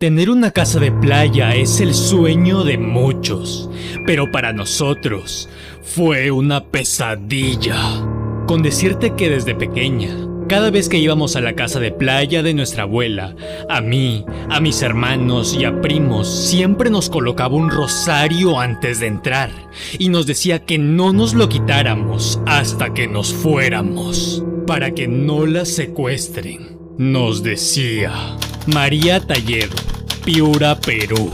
Tener una casa de playa es el sueño de muchos, pero para nosotros fue una pesadilla. Con decirte que desde pequeña, cada vez que íbamos a la casa de playa de nuestra abuela, a mí, a mis hermanos y a primos siempre nos colocaba un rosario antes de entrar y nos decía que no nos lo quitáramos hasta que nos fuéramos, para que no la secuestren. Nos decía María Talledo, Piura, Perú.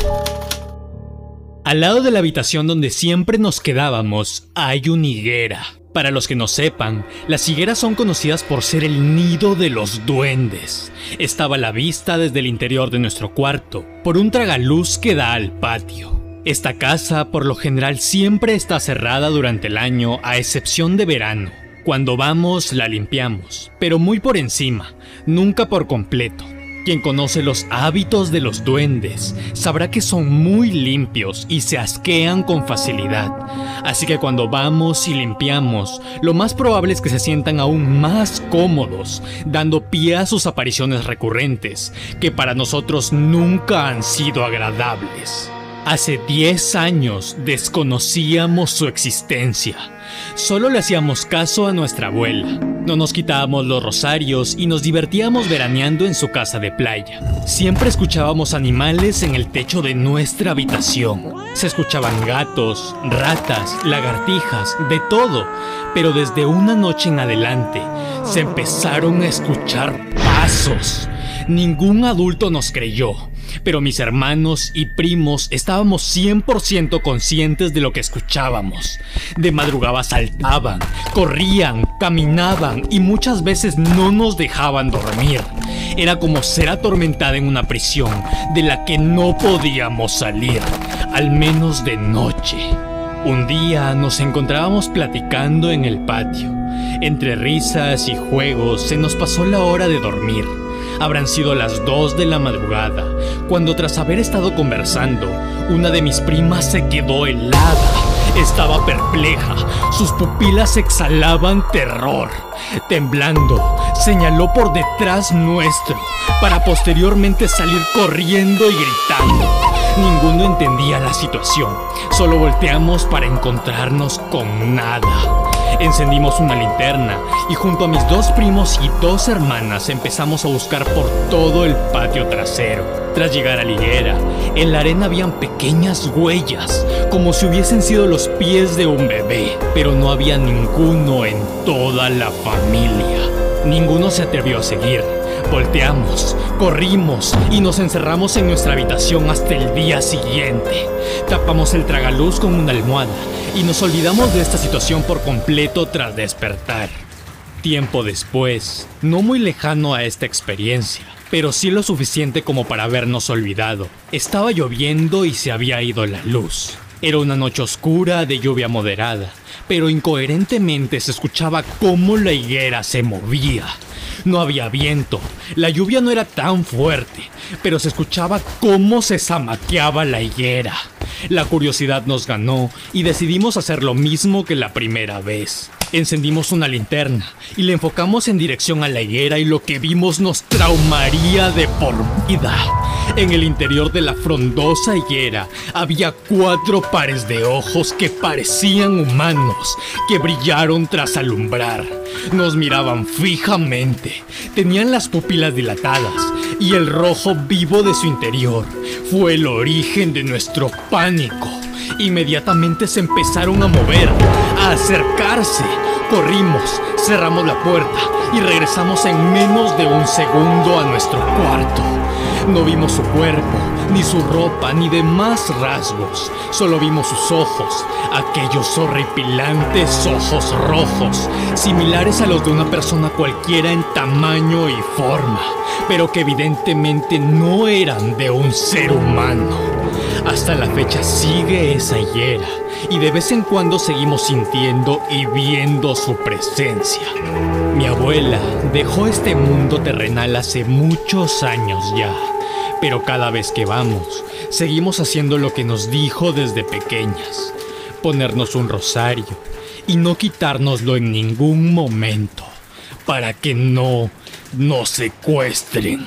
Al lado de la habitación donde siempre nos quedábamos hay una higuera. Para los que no sepan, las higueras son conocidas por ser el nido de los duendes. Estaba a la vista desde el interior de nuestro cuarto, por un tragaluz que da al patio. Esta casa por lo general siempre está cerrada durante el año a excepción de verano. Cuando vamos la limpiamos, pero muy por encima, nunca por completo. Quien conoce los hábitos de los duendes sabrá que son muy limpios y se asquean con facilidad. Así que cuando vamos y limpiamos, lo más probable es que se sientan aún más cómodos, dando pie a sus apariciones recurrentes, que para nosotros nunca han sido agradables. Hace 10 años desconocíamos su existencia. Solo le hacíamos caso a nuestra abuela. No nos quitábamos los rosarios y nos divertíamos veraneando en su casa de playa. Siempre escuchábamos animales en el techo de nuestra habitación. Se escuchaban gatos, ratas, lagartijas, de todo. Pero desde una noche en adelante se empezaron a escuchar pasos. Ningún adulto nos creyó pero mis hermanos y primos estábamos 100% conscientes de lo que escuchábamos. De madrugada saltaban, corrían, caminaban y muchas veces no nos dejaban dormir. Era como ser atormentada en una prisión de la que no podíamos salir, al menos de noche. Un día nos encontrábamos platicando en el patio. Entre risas y juegos se nos pasó la hora de dormir. Habrán sido las 2 de la madrugada, cuando tras haber estado conversando, una de mis primas se quedó helada. Estaba perpleja, sus pupilas exhalaban terror. Temblando, señaló por detrás nuestro, para posteriormente salir corriendo y gritando. Ninguno entendía la situación, solo volteamos para encontrarnos con nada. Encendimos una linterna y junto a mis dos primos y dos hermanas empezamos a buscar por todo el patio trasero. Tras llegar a la higuera, en la arena habían pequeñas huellas, como si hubiesen sido los pies de un bebé, pero no había ninguno en toda la familia. Ninguno se atrevió a seguir. Volteamos, corrimos y nos encerramos en nuestra habitación hasta el día siguiente. Tapamos el tragaluz con una almohada y nos olvidamos de esta situación por completo tras despertar. Tiempo después, no muy lejano a esta experiencia, pero sí lo suficiente como para habernos olvidado. Estaba lloviendo y se había ido la luz. Era una noche oscura de lluvia moderada, pero incoherentemente se escuchaba cómo la higuera se movía. No había viento, la lluvia no era tan fuerte, pero se escuchaba cómo se zamaqueaba la higuera. La curiosidad nos ganó y decidimos hacer lo mismo que la primera vez. Encendimos una linterna y le enfocamos en dirección a la higuera y lo que vimos nos traumaría de por vida. En el interior de la frondosa higuera había cuatro pares de ojos que parecían humanos, que brillaron tras alumbrar. Nos miraban fijamente, tenían las pupilas dilatadas y el rojo vivo de su interior fue el origen de nuestro pánico. Inmediatamente se empezaron a mover, a acercarse. Corrimos, cerramos la puerta y regresamos en menos de un segundo a nuestro cuarto. No vimos su cuerpo, ni su ropa, ni demás rasgos. Solo vimos sus ojos, aquellos horripilantes ojos rojos, similares a los de una persona cualquiera en tamaño y forma, pero que evidentemente no eran de un ser humano. Hasta la fecha sigue esa hiera y de vez en cuando seguimos sintiendo y viendo su presencia. Mi abuela dejó este mundo terrenal hace muchos años ya pero cada vez que vamos, seguimos haciendo lo que nos dijo desde pequeñas, ponernos un rosario y no quitárnoslo en ningún momento, para que no nos secuestren.